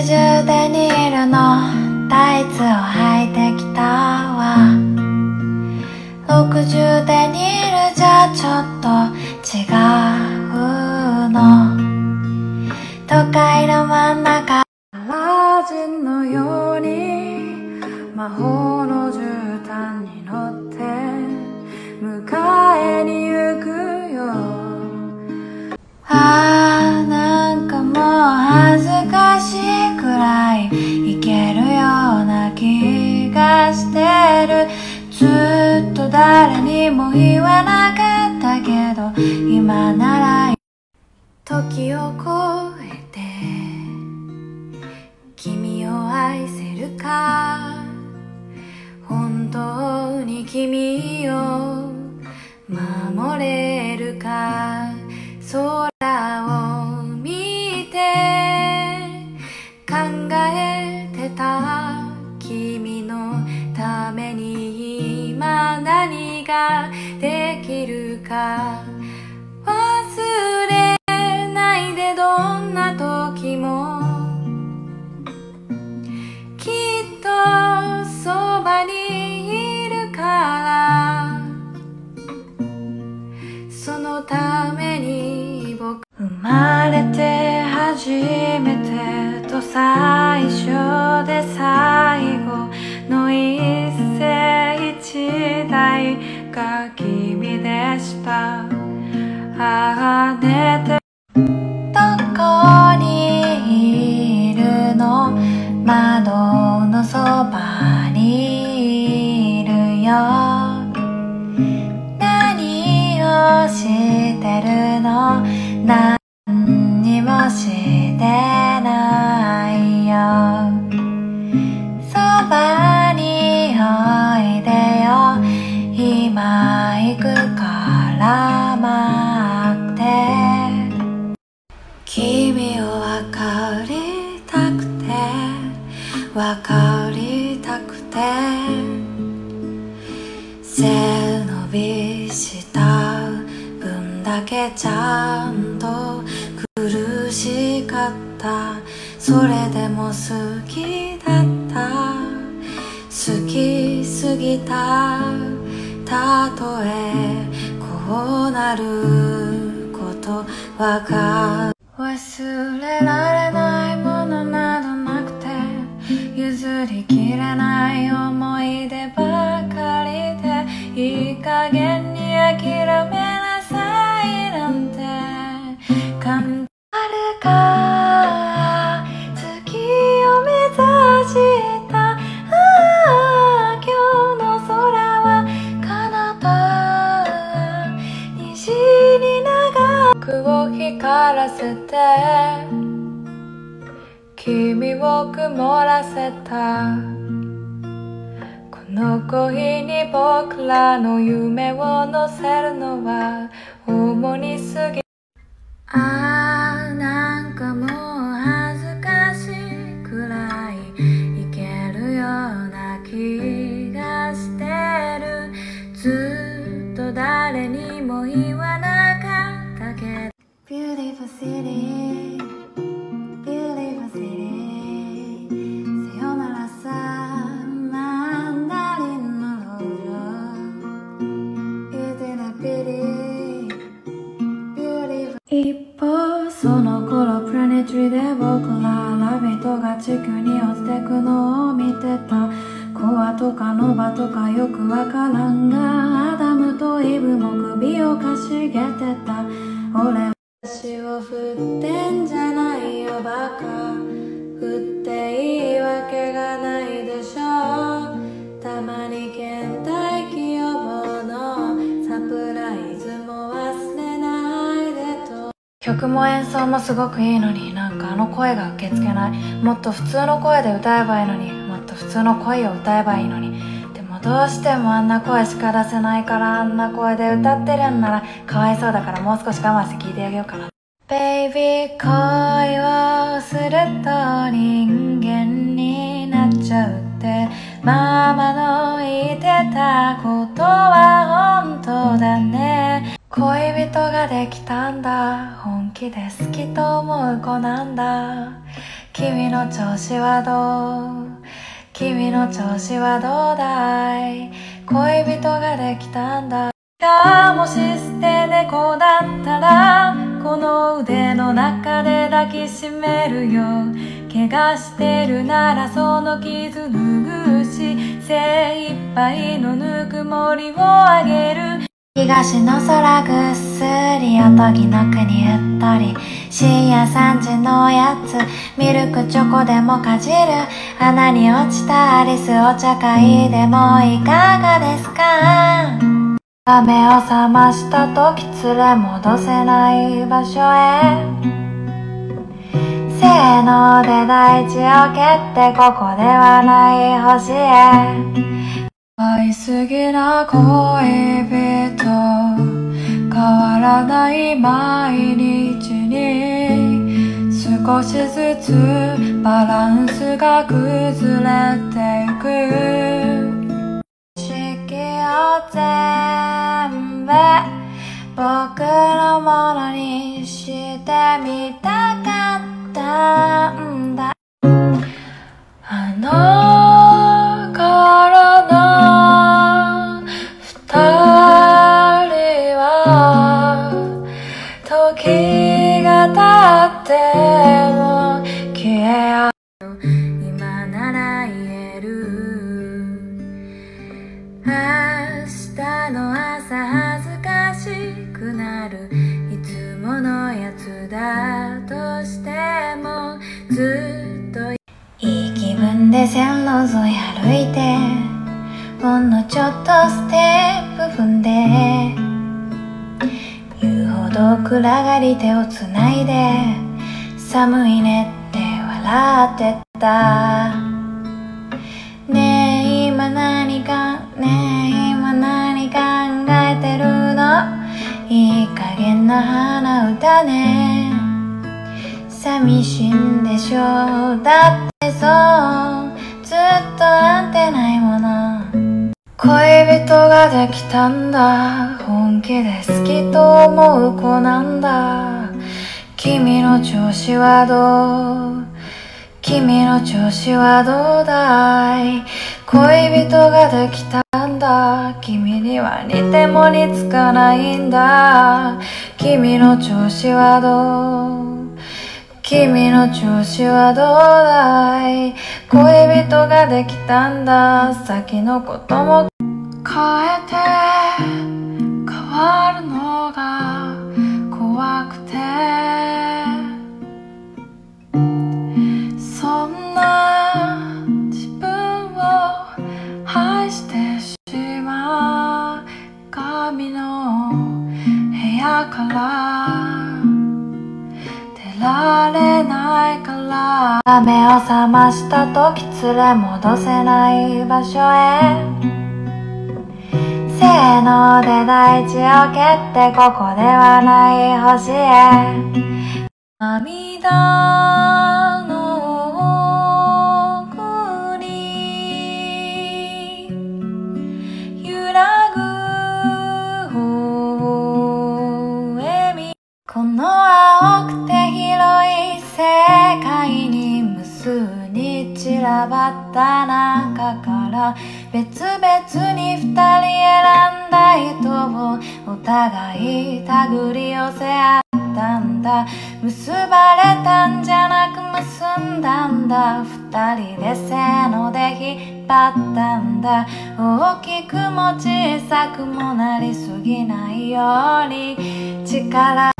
中デニールのタイツを履いてきたわ。60デニールじゃちょっと違うの。都会の真ん中。アラジンのように魔法ずっと誰にも言わなかったけど今なら時を超えて君を愛せるか。本当に君を守れるか。か忘れないでどんな時もきっとそばにいるからそのために僕生まれて初めてと最窓て背伸びした分だけちゃんと苦しかった。それでも好きだった。好きすぎた。たとえこうなることわかる。忘れられないものな譲りきれない思い出ばかりでいい加減に諦めなさいなんて簡単るか月を目指したあ今日の空は彼方。虹に長くを光らせて。君を曇らせた。この恋に僕らの夢を乗せるのは重にすぎ。ああなんかもう恥ずかしいくらいいけるような気がしてる。ずっと誰にも言わなかったけど。Beautiful city. に落ちてくのを見てた？コアとかノバとかよくわからんがアダムとイブも首をかしげてた。俺は足を振ってんじゃないよバカ。振っていいわけがないでしょ。うたまに倦怠期予防の。サプライズも忘れないでと。曲も演奏もすごくいいのにな。の声が受け付けない。もっと普通の声で歌えばいいのに。もっと普通の声を歌えばいいのに。でもどうしてもあんな声しか出せないからあんな声で歌ってるんならかわいそうだからもう少し我慢して聞いてあげようかな。ベイビー恋をすると人間になっちゃうって。ママの言ってたことは本当恋人ができたんだ。本気で好きと思う子なんだ。君の調子はどう？君の調子はどうだい？恋人ができたんだ。がもし捨て猫だったらこの腕の中で抱きしめるよ。怪我してるならその傷拭うし精一杯のぬくもりをあげる。東の空ぐっすりおとぎの国うっとり。深夜3時のおやつ。ミルクチョコでもかじる。穴に落ちたアリスお茶会でもいかがですか？雨を覚ました時連れ戻せない場所へ。せーので大地を蹴ってここではない星へ。愛すぎな恋人変わらない毎日に少しずつバランスが崩れていく。四季を全部僕のものにしてみたかった。日の朝恥ずかしくなる。いつものやつだとしてもずっといい気分で線路沿い歩いてほんのちょっとステップ踏んで言うほど暗がり手をつないで寒いねって笑ってた。ねえ今何かねえ考えてるの？いい加減な鼻歌ね。寂しいんでしょ？うだってそう。ずっと会ってないもの。恋人ができたんだ。本気で好きと思う子なんだ。君の調子はどう？君の調子はどうだい？恋人ができたんだ。君には似ても似つかないんだ。君の調子はどう？君の調子はどうだい？恋人ができたんだ。先のことも変えて。目を覚ました時連れ戻せない場所へ。せーので大地を蹴ってここではない星へ。涙。別々に二人選んだ人をお互い手繰り寄せ合ったんだ。結ばれたんじゃなく結んだんだ。二人でせーので引っ張ったんだ。大きくも小さくもなりすぎないように。力